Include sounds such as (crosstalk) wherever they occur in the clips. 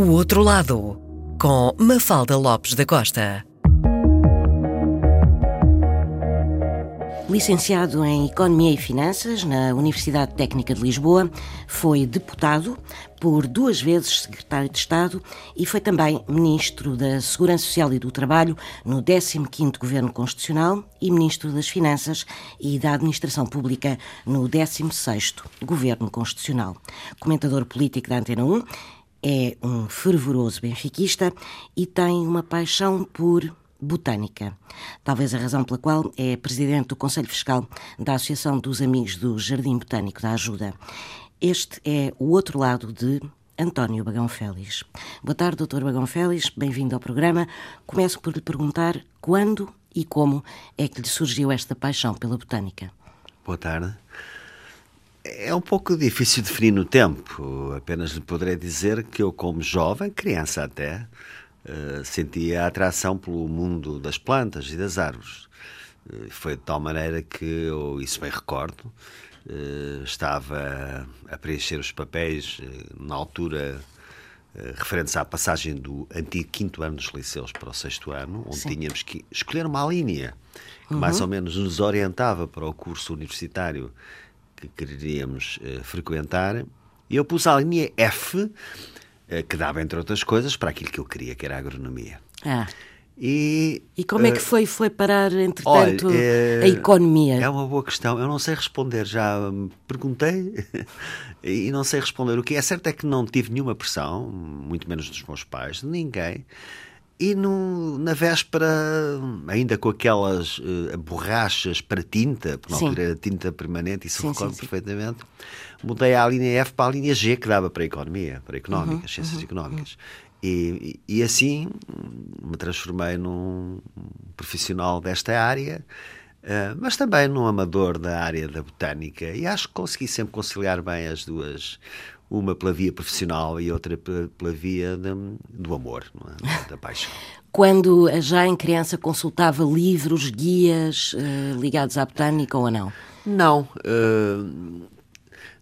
O Outro Lado, com Mafalda Lopes da Costa. Licenciado em Economia e Finanças na Universidade Técnica de Lisboa, foi deputado, por duas vezes secretário de Estado e foi também ministro da Segurança Social e do Trabalho no 15º Governo Constitucional e ministro das Finanças e da Administração Pública no 16º Governo Constitucional. Comentador político da Antena 1, é um fervoroso benfiquista e tem uma paixão por botânica. Talvez a razão pela qual é presidente do Conselho Fiscal da Associação dos Amigos do Jardim Botânico da Ajuda. Este é o outro lado de António Bagão Félix. Boa tarde, doutor Bagão Félix, bem-vindo ao programa. Começo por lhe perguntar quando e como é que lhe surgiu esta paixão pela botânica. Boa tarde. É um pouco difícil definir no tempo. Apenas lhe poderei dizer que eu, como jovem, criança até, uh, sentia a atração pelo mundo das plantas e das árvores. Uh, foi de tal maneira que eu, isso bem recordo, uh, estava a preencher os papéis na altura referentes à passagem do antigo quinto ano dos liceus para o sexto ano, onde Sim. tínhamos que escolher uma linha que uhum. mais ou menos nos orientava para o curso universitário que queríamos frequentar. E eu pus a linha F, eh, que dava, entre outras coisas, para aquilo que eu queria, que era a agronomia. Ah. E, e como é que eh, foi, foi parar, entretanto, olha, é, a economia? É uma boa questão. Eu não sei responder. Já perguntei (laughs) e não sei responder. O que é certo é que não tive nenhuma pressão, muito menos dos meus pais, de ninguém. E no, na véspera, ainda com aquelas uh, borrachas para tinta, porque não era tinta permanente, isso sim, recordo sim, perfeitamente, mudei a linha F para a linha G, que dava para a economia, para a económica, uhum, ciências uhum, económicas. Uhum. E, e, assim me transformei num profissional desta área, uh, mas também num amador da área da botânica. E acho que consegui sempre conciliar bem as duas, uma pela via profissional e outra pela via de, do amor, é? (laughs) da paixão. Quando já em criança consultava livros, guias uh, ligados à botânica ou não? Não. Uh,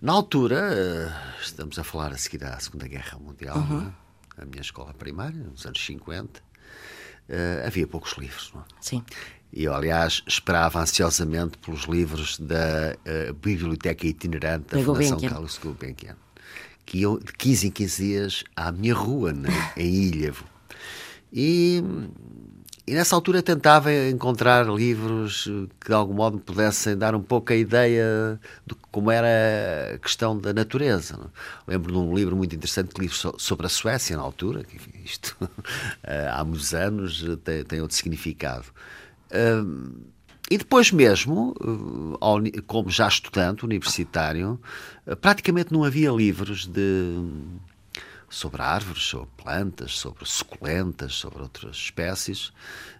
na altura, uh, estamos a falar a seguir à Segunda Guerra Mundial, uhum. é? a minha escola primária, nos anos 50, havia poucos livros. Não é? Sim. E eu, aliás, esperava ansiosamente pelos livros da Biblioteca Itinerante da Fundação Carlos Gulbenkian que eu de 15 em 15 dias à minha rua, né, (laughs) em Ilhavo. E, e, nessa altura tentava encontrar livros que de algum modo me pudessem dar um pouco a ideia de como era a questão da natureza. É? Lembro de um livro muito interessante que li sobre a Suécia na altura, que isto (laughs) há muitos anos tem, tem outro significado. E depois mesmo, eh, como já estudante universitário, eh, praticamente não havia livros de sobre árvores, sobre plantas, sobre suculentas, sobre outras espécies.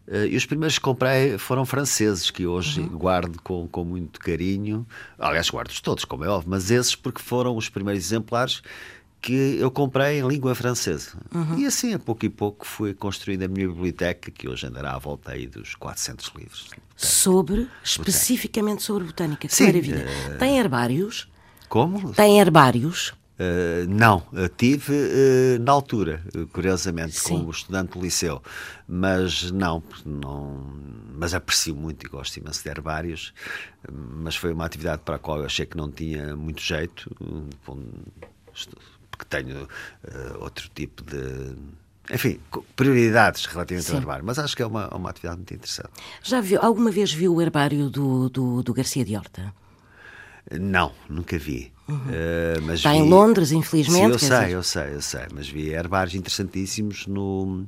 Eh, e os primeiros que comprei foram franceses, que hoje uhum. guardo com, com muito carinho. Aliás, guardo-os todos, como é óbvio, mas esses porque foram os primeiros exemplares que eu comprei em língua francesa. Uhum. E assim, a pouco e pouco, fui construindo a minha biblioteca, que hoje andará à volta aí dos 400 livros. Sobre, especificamente sobre botânica. Que Sim, maravilha. Uh... Tem herbários? Como? Tem herbários? Uh, não, tive uh, na altura, curiosamente, Sim. como estudante do liceu, mas não, não, mas aprecio muito e gosto imenso de herbários, mas foi uma atividade para a qual eu achei que não tinha muito jeito, porque tenho uh, outro tipo de. Enfim, prioridades relativamente Sim. ao herbário, mas acho que é uma, uma atividade muito interessante. Já viu, alguma vez viu o herbário do, do, do Garcia de Horta? Não, nunca vi. Uhum. Uh, Está vi... em Londres, infelizmente. Sim, eu sei, dizer... eu sei, eu sei, mas vi herbários interessantíssimos no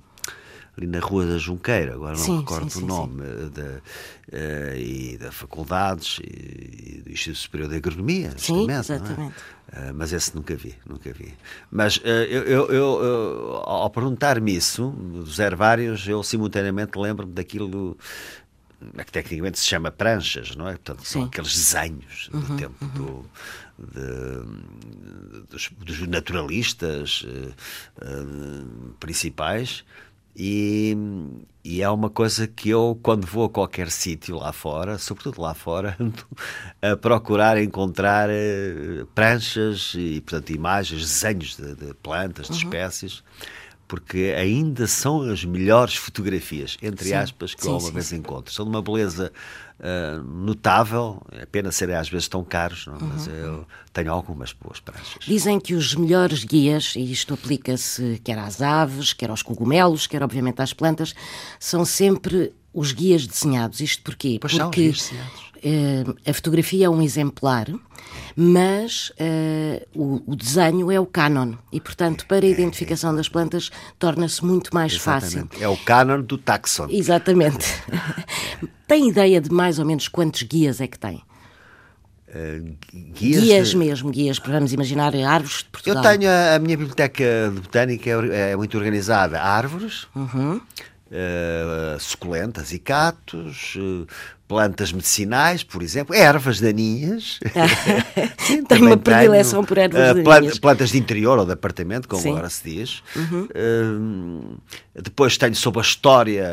ali na Rua da Junqueira, agora não sim, recordo sim, o nome, da, uh, e da Faculdades e, e do Instituto Superior de Agronomia. Sim, é? exatamente. Uh, mas esse nunca vi, nunca vi. Mas uh, eu, eu, eu, ao perguntar-me isso, dos hervários, eu simultaneamente lembro-me daquilo que tecnicamente se chama pranchas, não é? Portanto, são aqueles desenhos uhum, do tempo uhum. do, de, dos, dos, naturalistas uh, principais E, e, é uma coisa que eu, quando vou a qualquer sítio lá fora, sobretudo lá fora, (laughs) ando a procurar encontrar uh, pranchas e, portanto, imagens, desenhos de, de plantas, de uhum. espécies, porque ainda são as melhores fotografias, entre sim. aspas, que sim, eu alguma vez encontro. São de uma beleza uh, notável, é pena serem às vezes tão caros, não? É? mas uhum. eu tenho algumas boas pranchas. Dizem que os melhores guias, e isto aplica-se quer às aves, quer aos cogumelos, quer obviamente às plantas, são sempre os guias desenhados. Isto porquê? Pois Porque uh, a fotografia é um exemplar, mas uh, o, o, desenho é o canon e, portanto, para a identificação das plantas torna-se muito mais Exatamente. fácil. É o canon do taxon. Exatamente. (laughs) tem ideia de mais ou menos quantos guias é que tem? Uh, guias, guias de... mesmo, guias, vamos imaginar árvores de Portugal. Eu tenho a, a minha biblioteca de botânica é, é muito organizada. Árvores, uhum uh, suculentas e catos, uh, plantas medicinais, por exemplo, ervas daninhas. (laughs) Sim, Tem uma predileção por ervas uh, daninhas. Plantas de interior ou de apartamento, como Sim. agora se diz. Uhum. Uh, depois tenho sobre a história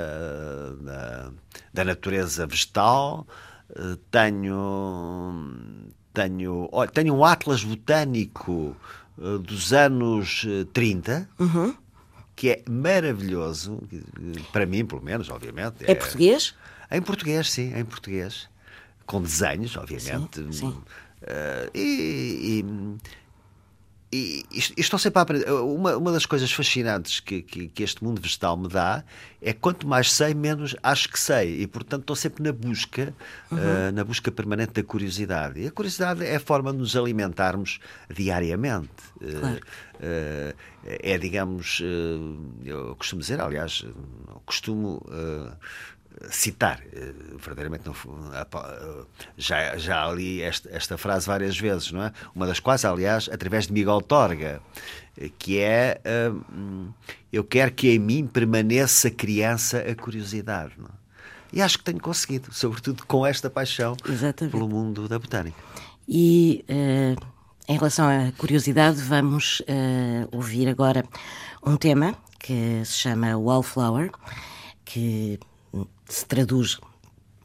da, da natureza vegetal. Uh, tenho, tenho, olha, tenho um atlas botânico dos anos 30. Uhum que é maravilhoso, para mim, pelo menos, obviamente. É, é português? Em português, sim, em português. Com desenhos, obviamente. Sim, sim. Uh, e, e, e, estou sempre a aprender. Uma, uma das coisas fascinantes que, que, que, este mundo vegetal me dá é quanto mais sei, menos acho que sei. E, portanto, estou sempre na busca, uhum. uh, na busca permanente da curiosidade. E a curiosidade é a forma de nos alimentarmos diariamente. Claro. Uh, é, digamos, eu costumo dizer, aliás, costumo citar, eh, verdadeiramente não, eh, já, já li esta, esta frase várias vezes, não é? Uma das quais, aliás, através de Miguel Torga, eh, que é eu quero que em mim permaneça criança a curiosidade. Não é? E acho que tenho conseguido, sobretudo com esta paixão Exatamente. pelo mundo da botânica. E uh, em relação à curiosidade, vamos uh, ouvir agora um tema que se chama Wallflower, que se traduz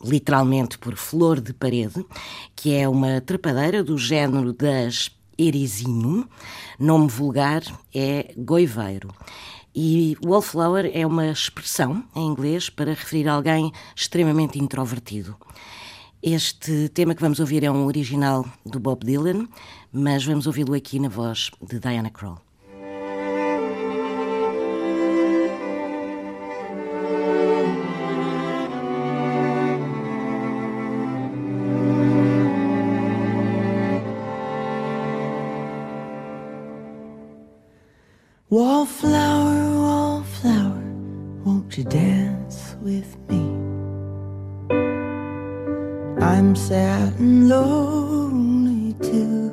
literalmente por flor de parede, que é uma trepadeira do género das Erisinum. Nome vulgar é goiveiro. E wallflower é uma expressão em inglês para referir alguém extremamente introvertido. Este tema que vamos ouvir é um original do Bob Dylan, mas vamos ouvi-lo aqui na voz de Diana Krall. Wallflower, wallflower, won't you dance with me? I'm sad and lonely too.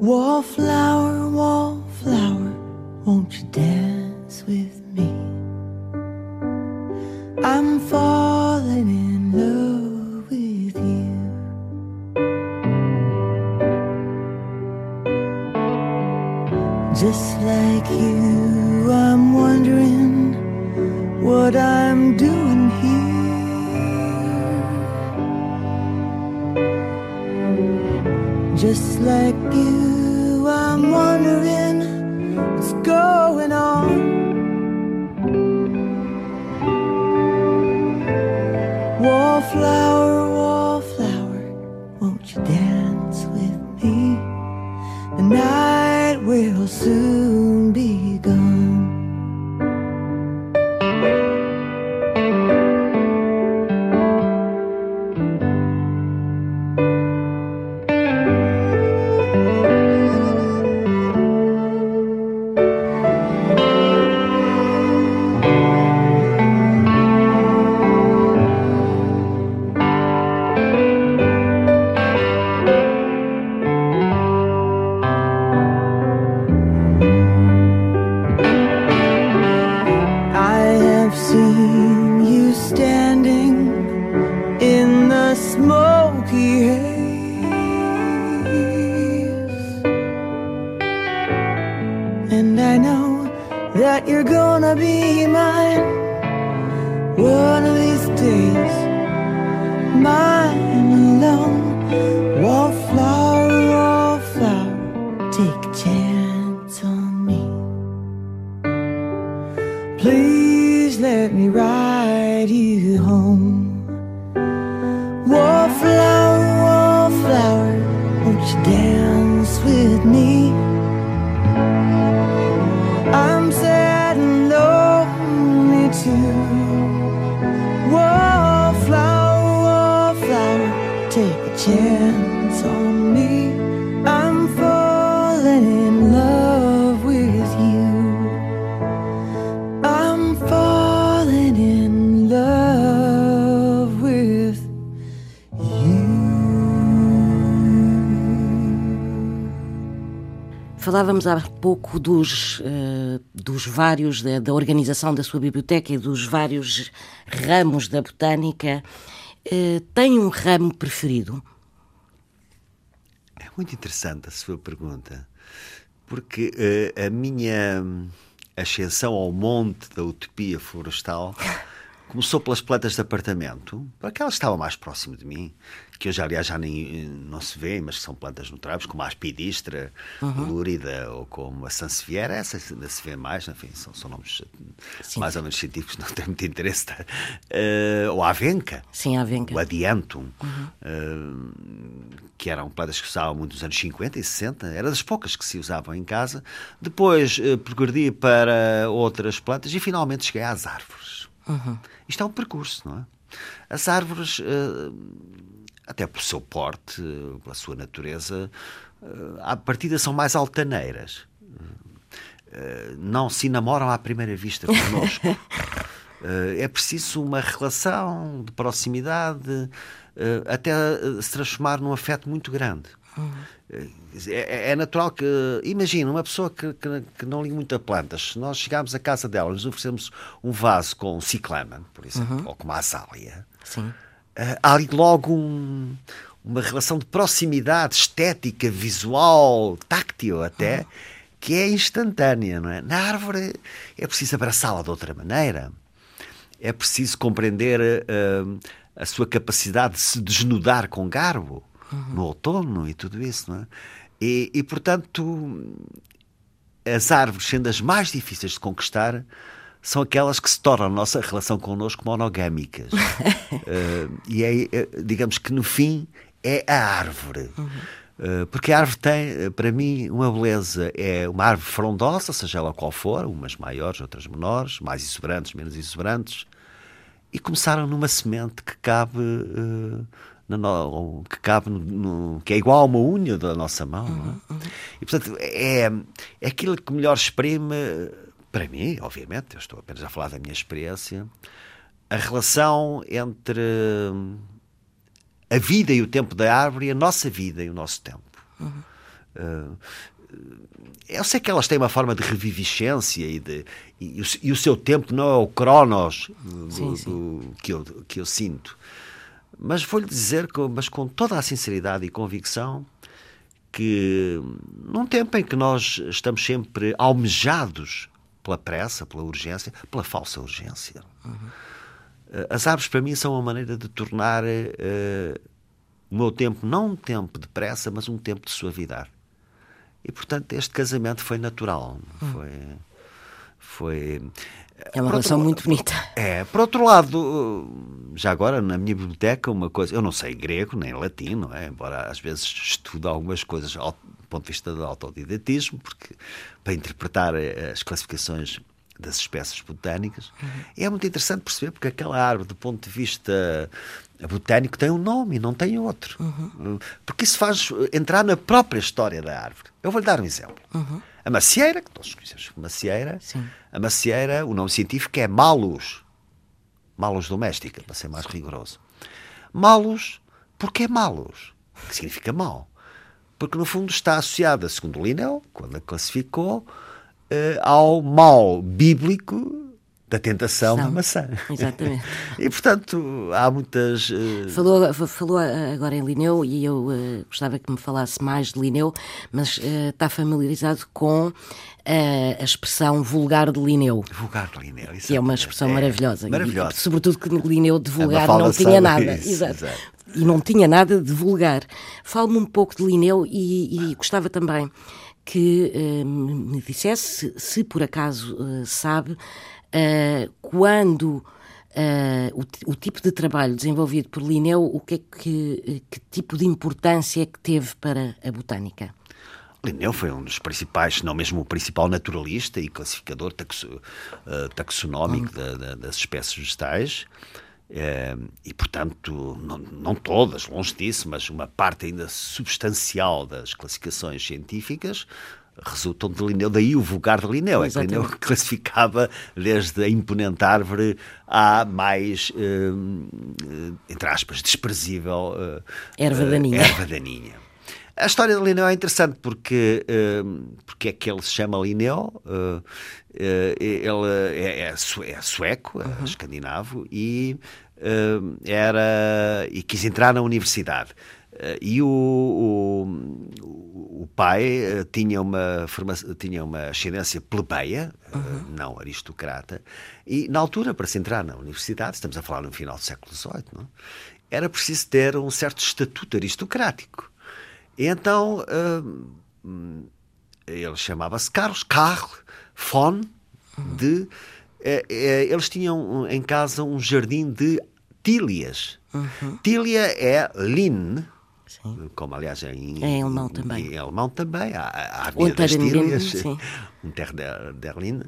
Wallflower, Falávamos há pouco dos, eh, dos vários, da, da organização da sua biblioteca e dos vários ramos da botânica. Eh, tem um ramo preferido? É muito interessante a sua pergunta, porque eh, a minha ascensão ao monte da utopia florestal (laughs) começou pelas plantas de apartamento, porque elas estavam mais próximo de mim, que hoje, aliás, já nem, não se vê, mas que são plantas notáveis, como a aspidistra, uhum. lúrida, ou como a sansevieria, essas ainda se vê mais, enfim, são, são nomes Sim. mais ou menos científicos, não têm muito interesse. Uh, ou a avenca. Sim, a avenca. O adiantum, uhum. uh, que eram plantas que se usavam muito nos anos 50 e 60, era das poucas que se usavam em casa. Depois uh, progredi para outras plantas e finalmente cheguei às árvores. Uhum. Isto é um percurso, não é? As árvores, até pelo seu porte, pela sua natureza, uh, à partida são mais altaneiras. não se namoram à primeira vista connosco. (laughs) é preciso uma relação de proximidade até se transformar num afeto muito grande. Uhum. É, é, natural que. Imagina, uma pessoa que, que, que, não liga muito a plantas, se nós chegarmos à casa dela, nos oferecemos um vaso com ciclama, por exemplo, uhum. ou com uma azália, Sim. Uh, há ali logo um, uma relação de proximidade estética, visual, táctil até, uhum. que é instantânea, não é? Na árvore é preciso abraçá-la de outra maneira, é preciso compreender uh, a sua capacidade de se desnudar com garbo uhum. no outono e tudo isso, não é? E, e, portanto, as árvores, sendo as mais difíceis de conquistar, são aquelas que se tornam a nossa relação connosco monogâmicas. uh, (laughs) e é, é, digamos que no fim, é a árvore. Uhum. Uh, porque a árvore tem, para mim, uma beleza. É uma árvore frondosa, seja ela qual for, umas maiores, outras menores, mais exuberantes, menos exuberantes. E começaram numa semente que cabe uh, no, que cabe no, no, que é igual a uma unha da nossa mão. É? Uhum, uhum. E portanto é, é aquilo que melhor exprime, para mim, obviamente, eu estou apenas a falar da minha experiência, a relação entre a vida e o tempo da árvore e a nossa vida e o nosso tempo. Uhum. Uh, eu sei que elas têm uma forma de reviviscência e, de, e, o, e o seu tempo não é o cronos do, sim, sim. Do, que, eu, que eu sinto. Mas vou-lhe dizer, que, mas com toda a sinceridade e convicção, que num tempo em que nós estamos sempre almejados pela pressa, pela urgência, pela falsa urgência, uhum. as árvores para mim são uma maneira de tornar uh, o meu tempo não um tempo de pressa, mas um tempo de suavidade. E portanto este casamento foi natural, uhum. foi foi é uma relação muito bonita. (laughs) É, por outro lado, já agora na minha biblioteca, uma coisa, eu não sei grego nem latim, não é? Embora às vezes estudo algumas coisas do ponto de vista do autodidatismo, porque para interpretar eh, as classificações das espécies botânicas. Uhum. é muito interessante perceber porque aquela árvore, do ponto de vista botânico, tem um nome e não tem outro. Uhum. Porque isso faz entrar na própria história da árvore. Eu vou-lhe dar um exemplo. Uhum. A macieira, que todos conhecemos como macieira, Sim. a macieira, o nome científico é malus. Malus doméstica, para ser mais rigoroso. Malus, porque é malus? Que significa mal. Porque no fundo está associada, segundo Linnell, quando a classificou, uh, ao mal bíblico da tentação São. da maçã. Exatamente. (laughs) e, portanto, há muitas. Uh... Falou, falou agora em Linneu e eu uh, gostava que me falasse mais de Linneu, mas uh, está familiarizado com a expressão vulgar de Linneu. Vulgar de Linneu, Que é uma expressão é, maravilhosa. Maravilhosa. E, sobretudo que Linneu de vulgar não tinha nada. Isso, exato. exato. E não tinha nada de vulgar. Fale-me um pouco de Linneu e, e gostava também que me dissesse, se, se por acaso sabe, uh, quando uh, o, o, tipo de trabalho desenvolvido por Linneu, o que, é que, que tipo de importância é que teve para a botânica? Linneu foi um dos principais, se não mesmo o principal naturalista e classificador taxo, uh, taxonómico hum. da, da, das espécies vegetais. e, portanto, não, não, todas, longe disso, mas uma parte ainda substancial das classificações científicas resultam de Linneu, daí o vulgar de Linneu. É que Linneu (laughs) classificava desde a imponente árvore à mais, uh, entre aspas, desprezível uh, erva daninha. erva daninha. A história de Linneu é interessante porque, porque é que ele se chama Linneu. Ele é, é, é sueco, é uhum. escandinavo, e, era, e quis entrar na universidade. Eh, e o, o, o, pai eh, tinha uma, tinha uma ascendência plebeia, eh, uhum. não aristocrata, e na altura, para se entrar na universidade, estamos a falar no final do século XVIII? É? era preciso ter um certo estatuto aristocrático. E então uh, ele chamava-se Carlos, Carl von, de. Uh, eles tinham em casa um jardim de tílias. Uhum. Tília é lin, Sim. como aliás em, em alemão também. Em alemão também, há, há a das Tílias, um terre der, der Lin.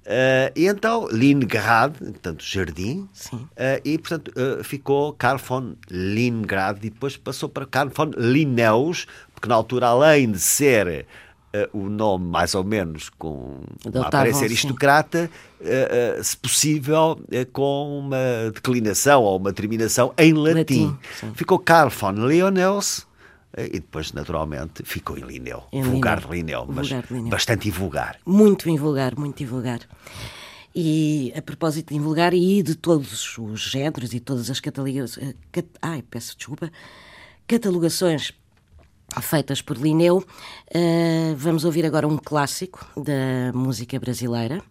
Uh, e então, Leningrad, portanto, jardim, uh, e portanto uh, ficou Karl von Leningrad e depois passou para Karl von Linnaeus, porque na altura, além de ser Uh, o nome mais ou menos com uma aparência aristocrata, uh, se possível com uma declinação ou uma terminação em latim. latim ficou Carl von Leonels e depois, naturalmente, ficou em Linneu. Em vulgar de Linneu, mas vulgar Linneu. bastante invulgar. Muito invulgar, muito invulgar. E a propósito de invulgar e de todos os géneros e todas as catalogações. Cat, ai, peço desculpa. Catalogações feitas por Linneu. Uh, vamos ouvir agora um clássico da música brasileira.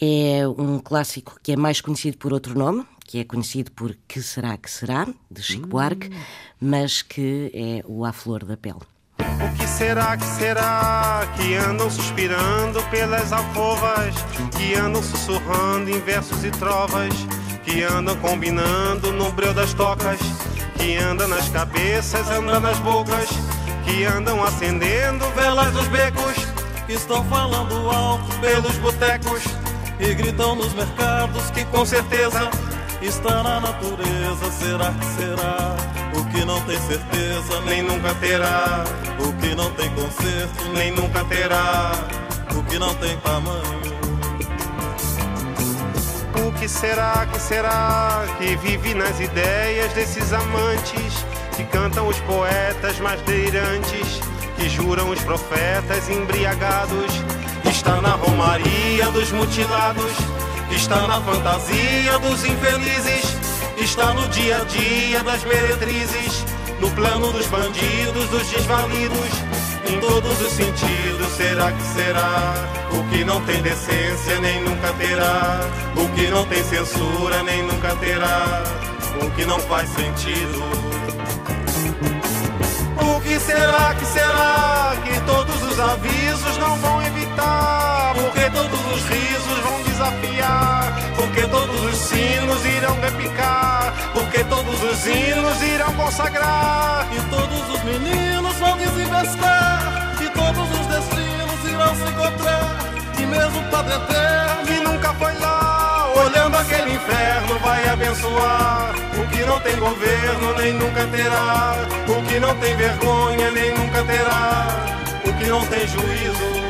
É um clássico que é mais conhecido por outro nome, que é conhecido por Que Será Que Será, de Chico hum. Buarque, mas que é o A Flor da Pele. O que será que será que andam suspirando pelas alcovas, que andam sussurrando em versos e trovas, que andam combinando no breu das tocas? Que anda nas cabeças, anda nas bocas, que andam acendendo velas dos becos, que estão falando alto pelos botecos e gritam nos mercados que com certeza está na natureza. Será que será? O que não tem certeza nem nunca terá. O que não tem conserto nem nunca terá. O que não tem tamanho o que será, que será que vive nas ideias desses amantes que cantam os poetas mais delirantes, que juram os profetas embriagados? Está na romaria dos mutilados, está na fantasia dos infelizes, está no dia a dia das meretrizes, no plano dos bandidos, dos desvalidos em todos os sentidos. Será que será? O que não tem decência nem nunca terá. O que não tem censura nem nunca terá. O que não faz sentido. Que será que será que todos os avisos não vão evitar? Porque todos os risos vão desafiar? Porque todos os sinos irão repicar? Porque todos os hinos irão consagrar? E todos os meninos vão desinvestir? E todos os destinos irão se encontrar? E mesmo o Padre Eterno, que nunca foi lá, olhando aquele inferno, vai abençoar. Não tem governo, nem nunca terá. O que não tem vergonha, nem nunca terá. O que não tem juízo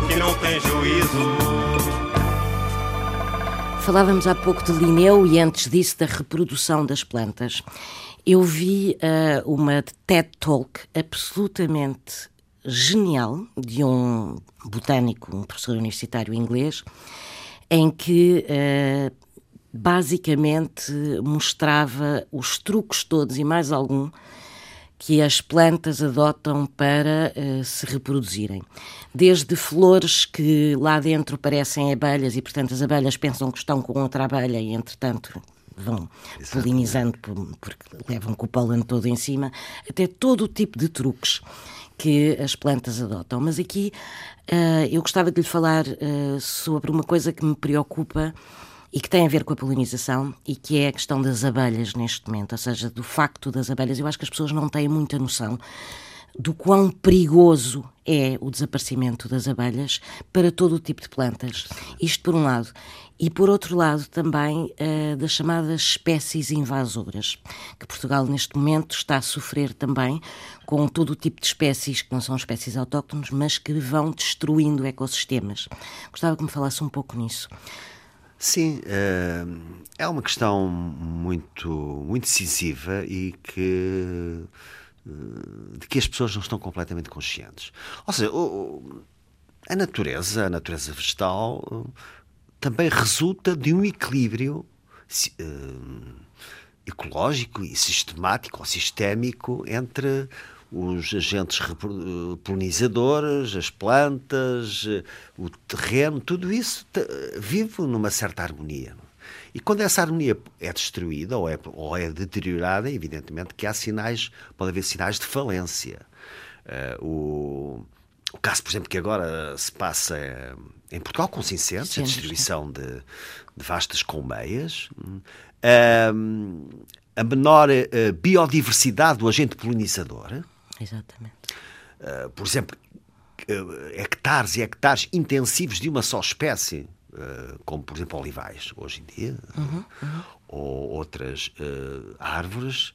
que não tem juízo. Falávamos há pouco de Linneu e antes disso da reprodução das plantas. Eu vi uh, uma TED Talk absolutamente genial de um botânico, um professor universitário inglês, em que uh, basicamente mostrava os truques todos e mais algum que as plantas adotam para uh, se reproduzirem. Desde flores que lá dentro parecem abelhas e, portanto, as abelhas pensam que estão com outra abelha e, entretanto, vão polinizando porque levam com o pólen todo em cima, até todo o tipo de truques que as plantas adotam. Mas aqui uh, eu gostava de lhe falar uh, sobre uma coisa que me preocupa e que tem a ver com a polinização e que é a questão das abelhas neste momento, ou seja, do facto das abelhas. Eu acho que as pessoas não têm muita noção do quão perigoso é o desaparecimento das abelhas para todo o tipo de plantas. Isto por um lado. E por outro lado também uh, das chamadas espécies invasoras, que Portugal neste momento está a sofrer também com todo o tipo de espécies que não são espécies autóctones, mas que vão destruindo ecossistemas. Gostava que me falasse um pouco nisso. Sim, eh, é uma questão muito, muito decisiva e que eh, de que as pessoas não estão completamente conscientes. Ou seja, a natureza, a natureza vegetal, eh, também resulta de um equilíbrio ecológico e sistemático ou sistémico entre os agentes polinizadores, as plantas, o terreno, tudo isso vive numa certa harmonia. E quando essa harmonia é destruída ou é, ou é deteriorada, evidentemente que há sinais, pode haver sinais de falência. Uh, o, o caso, por exemplo, que agora se passa em Portugal com Cincentes, a distribuição de, de vastas colmeias, uh, a menor uh, biodiversidade do agente polinizador, Exatamente. Uh, por exemplo, uh, hectares e hectares intensivos de uma só espécie, uh, como por exemplo olivais, hoje em dia, uhum, uhum. ou outras árvores.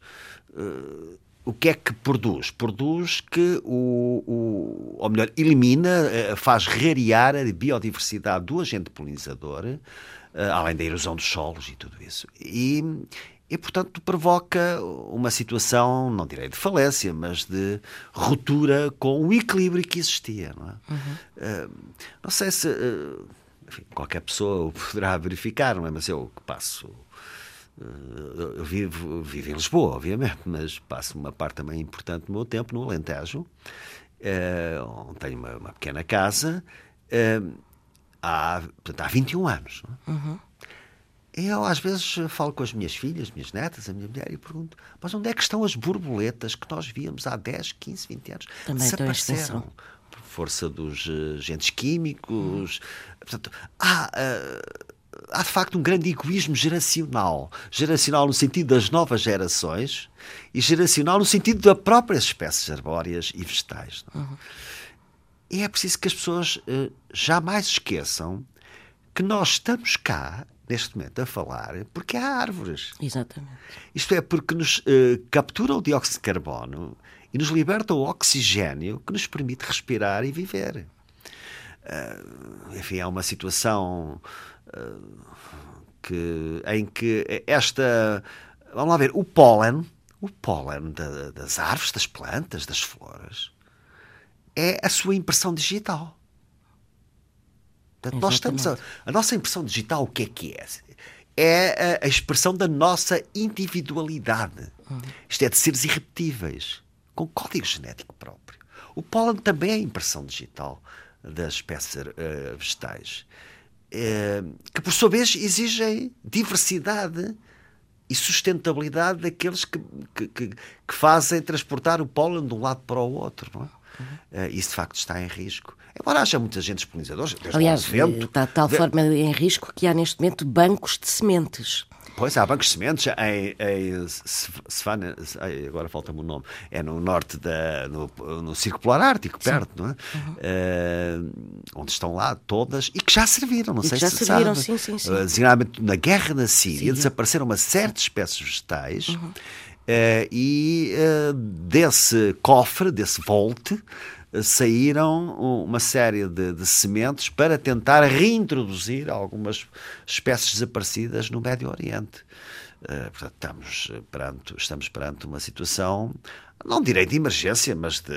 o que é que produz? Produz que o, o ou melhor, elimina, faz rarear a biodiversidade do agente polinizador, além da erosão dos solos e tudo isso. E, e, portanto, provoca uma situação, não direi de falência, mas de ruptura com o equilíbrio que existia. Não, é? uhum. uh, não sei se uh, enfim, qualquer pessoa o poderá verificar, não é? mas eu que passo. Uh, eu vivo, vivo em Lisboa, obviamente, mas passo uma parte também importante do meu tempo no Alentejo, onde tenho uma, uma pequena casa, há, portanto, há 21 anos. Não é? Uhum. Eu, às vezes, falo com as minhas filhas, minhas netas, a minha mulher, e pergunto: mas onde é que estão as borboletas que nós víamos há 10, 15, 20 anos? Também Desapareceram por força dos uh, agentes químicos. Hum. Portanto, há. Uh, há de facto um grande egoísmo geracional. Geracional no sentido das novas gerações e geracional no sentido das próprias espécies arbóreas e vegetais. Uhum. E é preciso que as pessoas uh, jamais esqueçam que nós estamos cá neste momento a falar porque há árvores. Exatamente. Isto é, porque nos uh, captura o dióxido de carbono e nos liberta o oxigênio que nos permite respirar e viver. Uh, enfim, é uma situação uh, que, em que esta. Vamos lá ver, o pólen, o pólen da, das árvores, das plantas, das flores, é a sua impressão digital. Portanto, nós estamos a, a, nossa impressão digital, o que é que é? É a, a expressão da nossa individualidade. Uhum. Isto é, de seres irrepetíveis, com código genético próprio. O pólen também é a impressão digital das espécies uh, vegetais, uh, que por sua vez exigem diversidade e sustentabilidade daqueles que, que, que, que, fazem transportar o pólen de um lado para o outro. Não é? Uhum. Uh, isso de facto está em risco. Embora haja muitos agentes polinizadores, Aliás, vento, está de tal de... forma em risco que há neste momento bancos de sementes. Pois, há bancos de sementes em, em agora falta-me o nome, é no norte, da, no, no Círculo Polar Ártico, perto, sim. não é? Uhum. Uh, onde estão lá todas, e que já serviram, não e sei já se serviram, sabe. sim, sim, sim. Uh, na guerra na Síria, desapareceram uma série de espécies vegetais, uhum. Uh, e desse cofre, desse volte, saíram uma série de, de, sementes para tentar reintroduzir algumas espécies desaparecidas no Médio Oriente. Uh, portanto, estamos perante, estamos perante uma situação, não direi de emergência, mas de,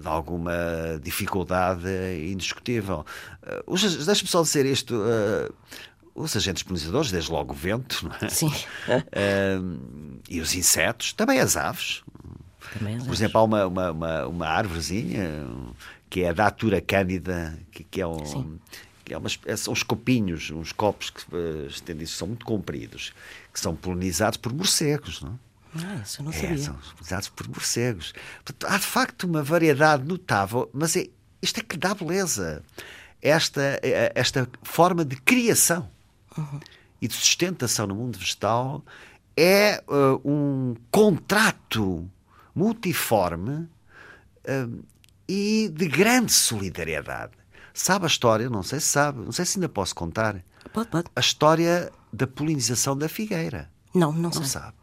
de alguma dificuldade indiscutível. Uh, Deixa-me só dizer isto. Uh, os agentes polinizadores, desde logo o vento, não é? Sim. (laughs) Uh, e os insetos, também as aves. Também Por exemplo, há uma, uma, uma, uma árvorezinha que é a Datura cândida, que, que é um. Que é umas, é, são uns copinhos, uns copos que uh, são muito compridos, que são polinizados por morcegos, não ah, isso eu não é, sabia. São polinizados por morcegos. Há de facto uma variedade notável, mas é, isto é que dá beleza. Esta, é, esta forma de criação uhum. e de sustentação no mundo vegetal é uh, um contrato multiforme uh, e de grande solidariedade. Sabe a história? Não sei se sabe, não sei se ainda posso contar. Pode, pode. A história da polinização da figueira. Não, não, não sabe.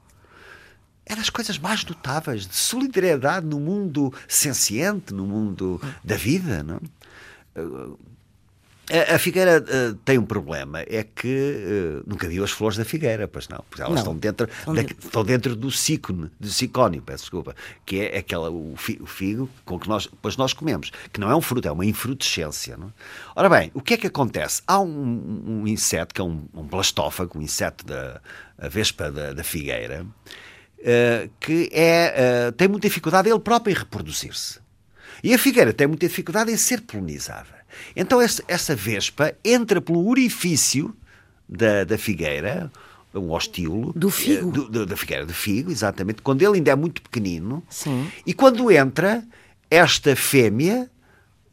É das coisas mais notáveis de solidariedade no mundo senciente, no mundo da vida. Não? A, a Figueira uh, tem um problema, é que uh, nunca viu as flores da Figueira, pois não, porque elas não. estão dentro, estão, da, dentro. estão dentro do cicone, do cicónio, peço desculpa, que é aquela, o, o figo com que nós, pois nós comemos, que não é um fruto, é uma infrutescência. Não? Ora bem, o que é que acontece? Há um, um inseto, que é um, um, blastófago, um inseto da vespa da, da Figueira, uh, que é, tem muita dificuldade ele próprio em reproduzir-se. E a Figueira tem muita dificuldade em ser polinizada. Então essa, essa vespa entra pelo orifício da, da figueira, um hostíolo. Do figo? Do, do, da figueira do figo, exatamente. Quando ele ainda é muito pequenino. Sim. E quando entra, esta fêmea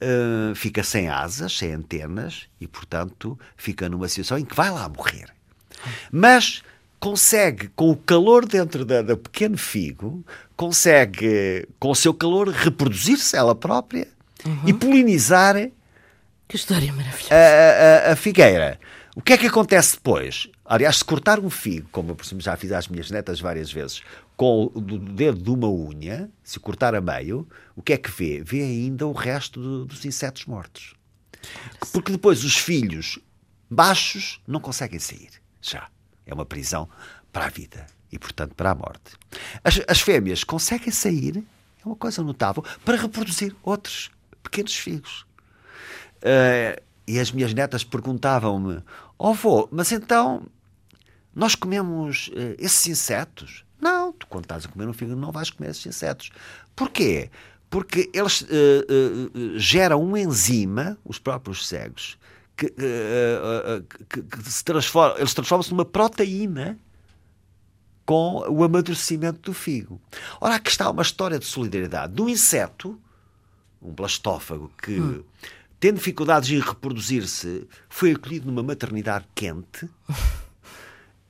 uh, fica sem asas, sem antenas e, portanto, fica numa situação em que vai lá morrer. Mas consegue, com o calor dentro da, da pequeno figo, consegue, com o seu calor, reproduzir-se ela própria uhum. e polinizar que história maravilhosa. A, a, a, figueira. O que é que acontece depois? Aliás, se cortar um figo, como eu já fiz às minhas netas várias vezes, com o dedo de uma unha, se cortar a meio, o que é que vê? Vê ainda o resto do, dos insetos mortos. Porque depois os filhos baixos não conseguem sair. Já. É uma prisão para a vida e, portanto, para a morte. As, as fêmeas conseguem sair, é uma coisa notável, para reproduzir outros pequenos figos. Uh, e as minhas netas perguntavam-me: oh, vô, mas então nós comemos uh, esses insetos? Não, tu quando estás a comer um fígado não vais comer esses insetos. Porquê? Porque eles uh, geram uma enzima, os próprios cegos, que, que, que se transforma, eles transformam-se numa proteína com o amadurecimento do figo. Ora, aqui está uma história de solidariedade de um inseto, um blastófago, que hum tendo dificuldades em reproduzir-se, foi acolhido numa maternidade quente.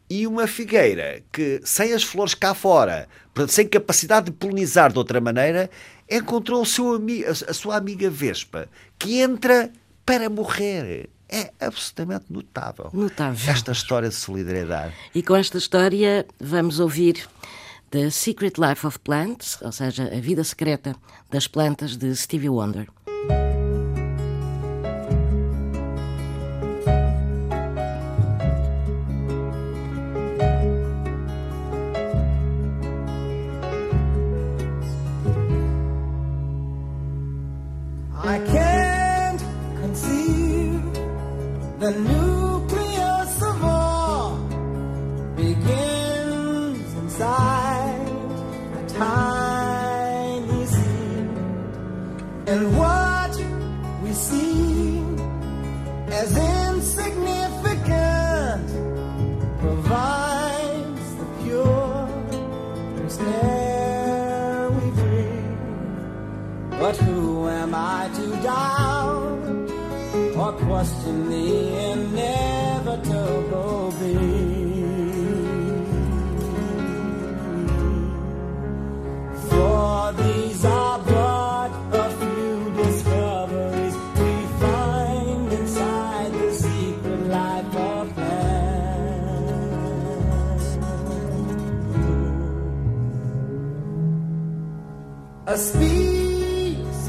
e uma figueira que, sem as flores cá fora, sem capacidade de polinizar de outra maneira, encontrou seu a sua amiga Vespa, que entra para morrer. É absolutamente notável. Notável. Esta história de solidariedade. E com esta história vamos ouvir The Secret Life of Plants, ou seja, a vida secreta das plantas de Stevie Wonder.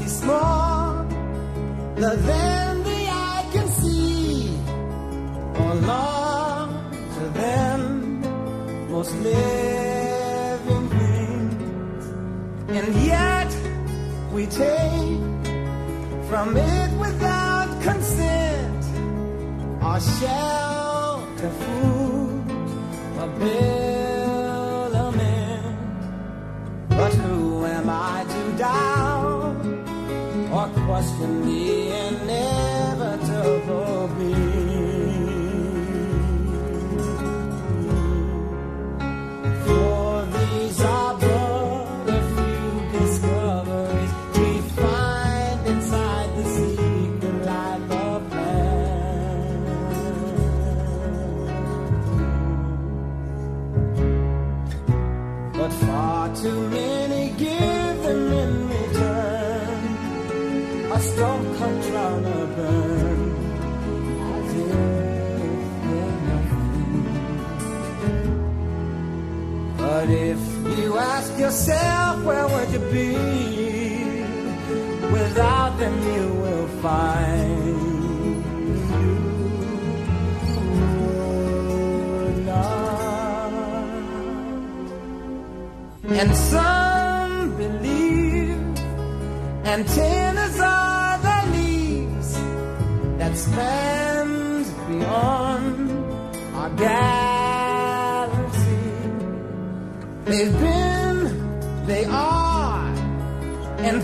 Species smaller than the eye can see, or larger than most living things, and yet we take from it without consent our shelter, food, ability. But who am I to doubt What's me and And some believe antennas are the leaves that spans beyond our galaxy. They've been, they are, and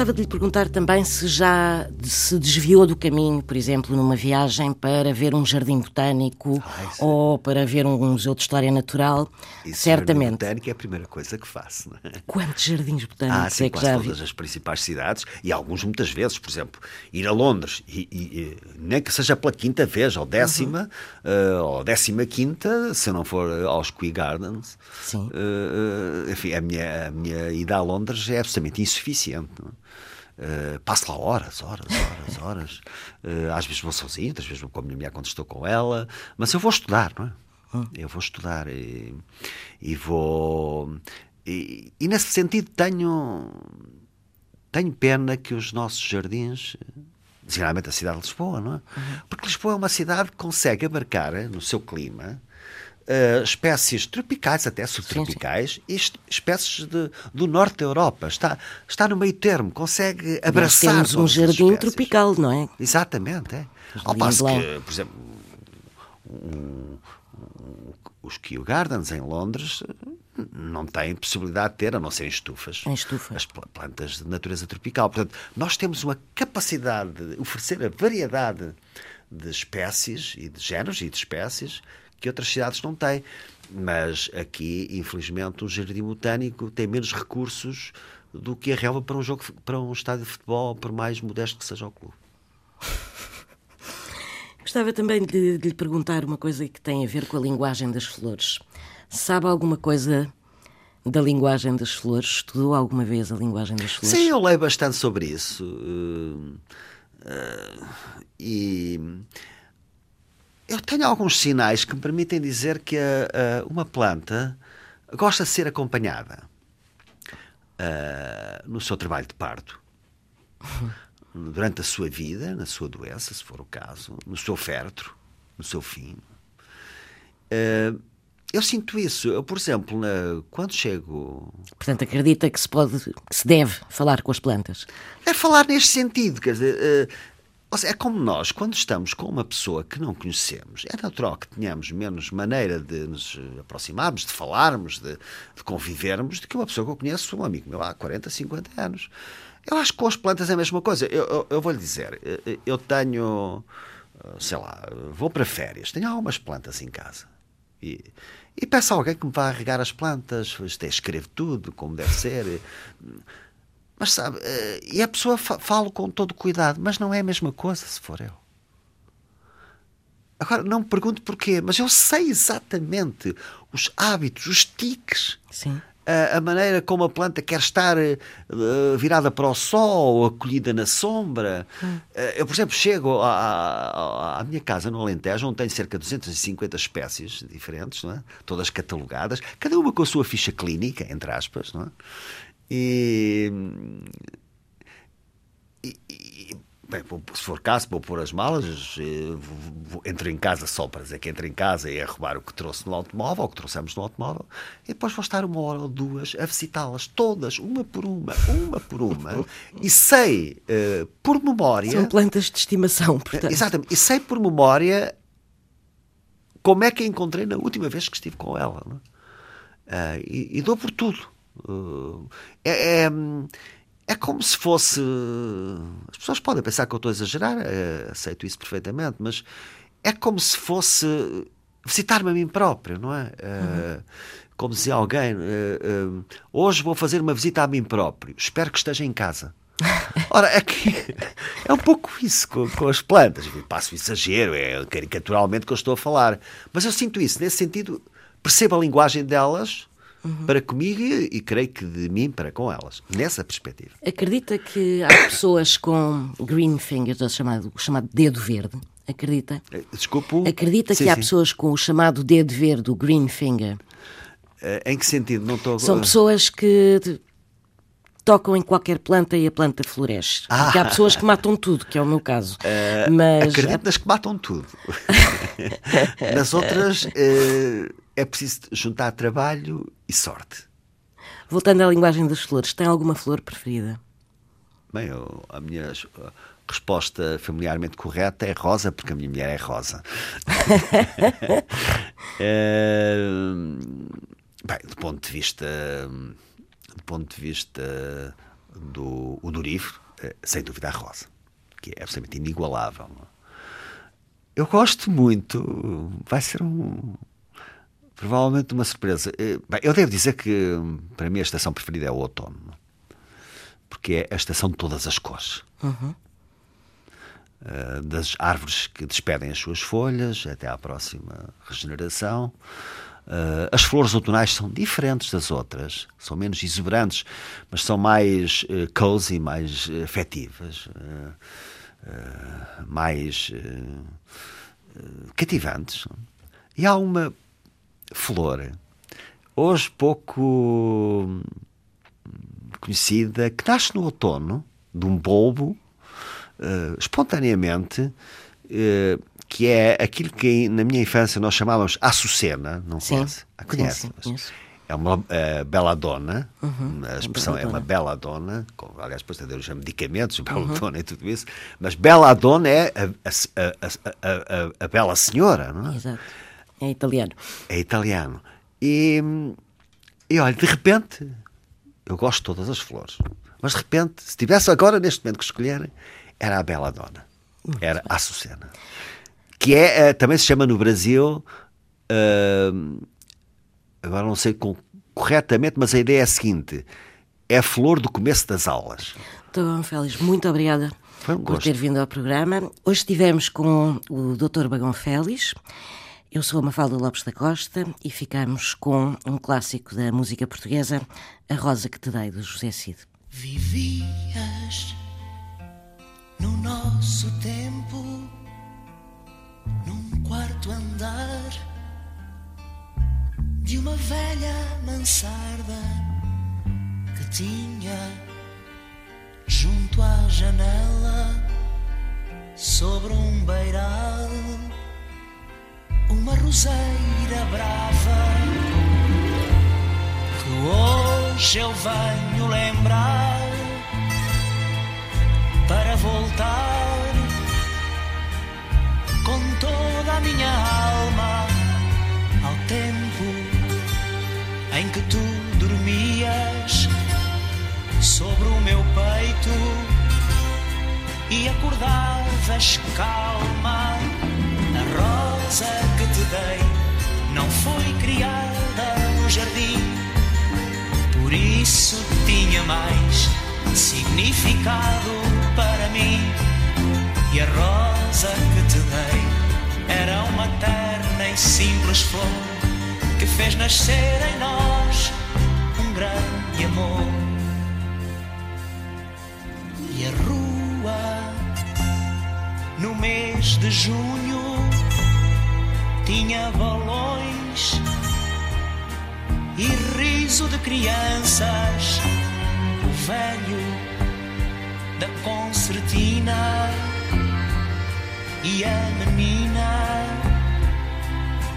Gostava de lhe perguntar também se já se desviou do caminho, por exemplo, numa viagem para ver um jardim botânico Ah, é- ou para ver um museu de história natural. Isso Certamente. botânico é a primeira coisa que faço. Não é? Quantos jardins Ah, botânicos sim, é que já vi? todas as principais cidades e alguns muitas vezes, por exemplo, ir a Londres e, e- e nem que seja pela quinta vez ou décima Uhum. eh, ou décima quinta, se eu não for eh, aos Kew Gardens, Sim. eh, enfim, a minha, a minha ida a Londres é absolutamente insuficiente. não é? Eh, passo lá horas, horas, horas, horas. Eh, às vezes vou sozinho, outras vezes vou com a minha mulher quando estou com ela, mas eu vou estudar, não é? Eu vou estudar e, e vou. E, e nesse sentido tenho, tenho pena que os nossos jardins, designadamente a cidade de Lisboa, não é? Porque Lisboa é uma cidade que consegue abarcar eh, no seu clima eh, espécies tropicais, até subtropicais, e est- espécies de- do norte da Europa. Está, está no meio termo, consegue Nós abraçar temos um jardim espécies. tropical, não é? Exatamente, é. Ao passo que, por exemplo, um- um- os Kew Gardens em Londres eh, não têm possibilidade de ter, a não ser em estufas, Em estufas. as pla- plantas de natureza tropical. Portanto, nós temos uma capacidade de oferecer a variedade de espécies e de géneros e de espécies que outras cidades não têm. Mas aqui, infelizmente, o jardim botânico tem menos recursos do que a relva para um jogo, para um estádio de futebol, por mais modesto que seja o clube. Gostava também de, de lhe perguntar uma coisa que tem a ver com a linguagem das flores. Sabe alguma coisa da linguagem das flores? Estudou alguma vez a linguagem das flores? Sim, eu leio bastante sobre isso. Uh, uh, e eu tenho alguns sinais que me permitem dizer que uma planta gosta de ser acompanhada no seu trabalho de parto, (laughs) durante a sua vida, na sua doença, se for o caso, no seu fértil, no seu fim. Uh, eu sinto isso. Eu, por exemplo, na, quando chego. Portanto, acredita que se pode, que se deve falar com as plantas? É falar neste sentido, quer dizer. Uh, seja, é como nós, quando estamos com uma pessoa que não conhecemos, é natural que tenhamos menos maneira de nos aproximarmos, de falarmos, de, de convivermos, do que uma pessoa que eu conheço, um amigo meu há 40, 50 anos. Eu acho que com as plantas é a mesma coisa. Eu, eu, eu vou lhe dizer, eu tenho, sei lá, vou para férias, tenho algumas plantas em casa. E, e peço a alguém que me vá regar as plantas, até escrevo tudo como deve ser. Mas sabe, eh, e a pessoa fala com todo cuidado, mas não é a mesma coisa se for eu. Agora, não me pergunto porquê, mas eu sei exatamente os hábitos, os tiques. Sim a, maneira como a planta quer estar uh, virada para o sol, acolhida na sombra. Hum. Uh, eu, por exemplo, chego à, à, minha casa no Alentejo, onde tenho cerca de 250 espécies diferentes, é? todas catalogadas, cada uma com a sua ficha clínica, entre aspas. Não é? E, e Bem, se for caso, vou pôr as malas, eh, entro em casa só para dizer que entro em casa e a roubar o que trouxe no automóvel, ou que trouxemos no automóvel, e depois vou estar uma hora ou duas a visitá-las todas, uma por uma, uma por uma, e sei uh, por memória. São plantas de estimação, portanto. Exatamente, e sei por memória como é que a encontrei na última vez que estive com ela. Uh, e, e, dou por tudo. Uh, é, é é como se fosse. As pessoas podem pensar que eu estou a exagerar, é, aceito isso perfeitamente, mas é como se fosse visitar-me a mim próprio, não é? Uhum. como dizia alguém, hoje vou fazer uma visita a mim próprio, espero que esteja em casa. (laughs) Ora, é que é um pouco isso com, com as plantas. Passo exagero, é caricaturalmente que eu estou a falar. Mas eu sinto isso, nesse sentido, percebo a linguagem delas uhum. para comigo e, e, creio que de mim para com elas, nessa perspectiva. Acredita que há (coughs) pessoas com green fingers, o chamado, chamado dedo verde? Acredita? Eh, Desculpa. Acredita sim, que há sim. pessoas com o chamado dedo verde, o green finger? Uh, em que sentido? Não estou... São pessoas que tocam em qualquer planta e a planta floresce. Ah. Porque há pessoas que matam tudo, que é o meu caso. Uh, Mas... Acredito nas que matam tudo. (laughs) nas outras uh, é preciso juntar trabalho e sorte. Voltando à linguagem das flores, tem alguma flor preferida? Bem, eu, a minha resposta familiarmente correta é rosa, porque a minha mulher é rosa. é, (laughs) bem, do ponto de vista do ponto de vista do odorífero, é, sem dúvida a rosa, que é absolutamente inigualável. Eu gosto muito, vai ser um, provavelmente uma surpresa. Eh, bem, eu devo dizer que para mim a estação preferida é o outono, porque é a estação de todas as cores. Uhum. Uh, das árvores que despedem as suas folhas até à próxima regeneração. Uh, as flores outonais são diferentes das outras, são menos exuberantes, mas são mais uh, cozy, mais uh, afetivas, mais cativantes. E há uma flor, hoje pouco conhecida, que nasce no outono, de um bulbo, espontaneamente, que é aquilo que na minha infância nós chamávamos açucena, não sim, conhece? A conhece. Sim, sim, é uma uh, bela dona, uhum, a expressão é uma bela dona, com, aliás, depois até os medicamentos, bela uhum. dona e tudo isso, mas bela dona é a, a, a, a, bela senhora, não é? Exato. É italiano. É italiano. E, e olha, de repente, eu gosto de todas as flores, mas de repente, se tivesse agora, neste momento, que escolher, era a bela dona, era a Açucena que é, eh, também se chama no Brasil, uh, agora não sei com, corretamente, mas a ideia é a seguinte: é a flor do começo das aulas. Então, Félix, muito obrigada um por ter vindo ao programa. Hoje estivemos com o Dr. Bagão Félix. Eu sou a Mafalda Lopes da Costa e ficamos com um clássico da música portuguesa, A Rosa que te dei, do José Cid. Vivias no nosso tempo, num quarto andar de uma velha mansarda que tinha junto à janela sobre um beiral uma roseira brava que hoje eu venho lembrar para voltar com toda a minha alma ao tempo em que tu dormias sobre o meu peito e acordavas calma. Rosa que te dei não foi criada no jardim, por isso tinha mais significado para mim. E a rosa que te dei era uma terna e simples flor que fez nascer em nós um grande amor. E a rua, no mês de junho, tinha balões e riso de crianças velho da concertina e a menina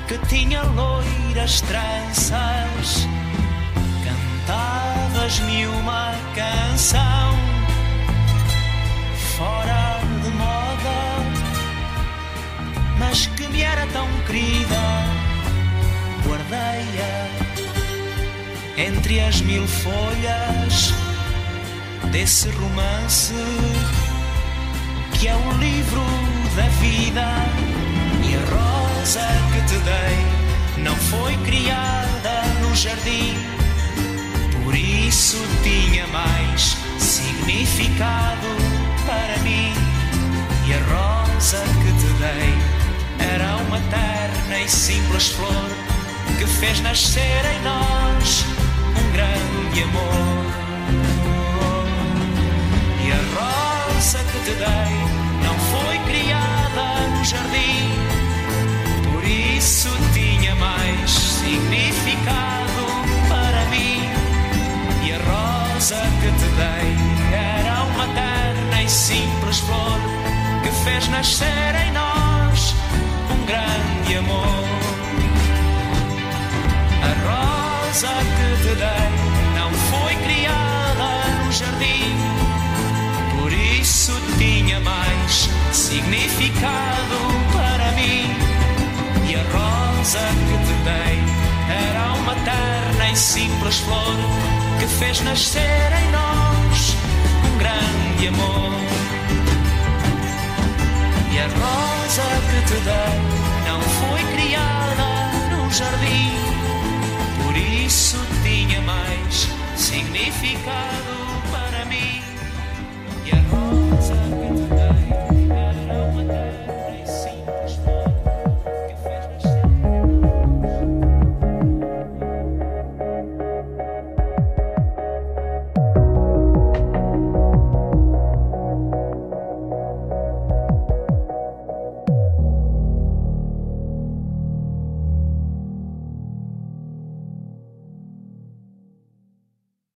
que tinha loiras tranças. Cantavas-me uma canção me era tão querida. Guardei-a entre as mil folhas desse romance que é o livro da vida e a rosa que te dei não foi criada no jardim, por isso tinha mais significado para mim. E a rosa que te dei era uma terna e simples flor que fez nascer em nós um grande amor. E a rosa que te dei não foi criada no jardim, por isso tinha mais significado para mim. E a rosa que te dei era uma terna e simples flor que fez nascer em amor. A rosa que te dei não foi criada no jardim, por isso tinha mais significado para mim. E a rosa que te dei era uma terna e simples flor que fez nascer em nós um grande amor. E a rosa que te dei não foi criada no jardim, por isso tinha mais significado para mim. E a rosa que te dei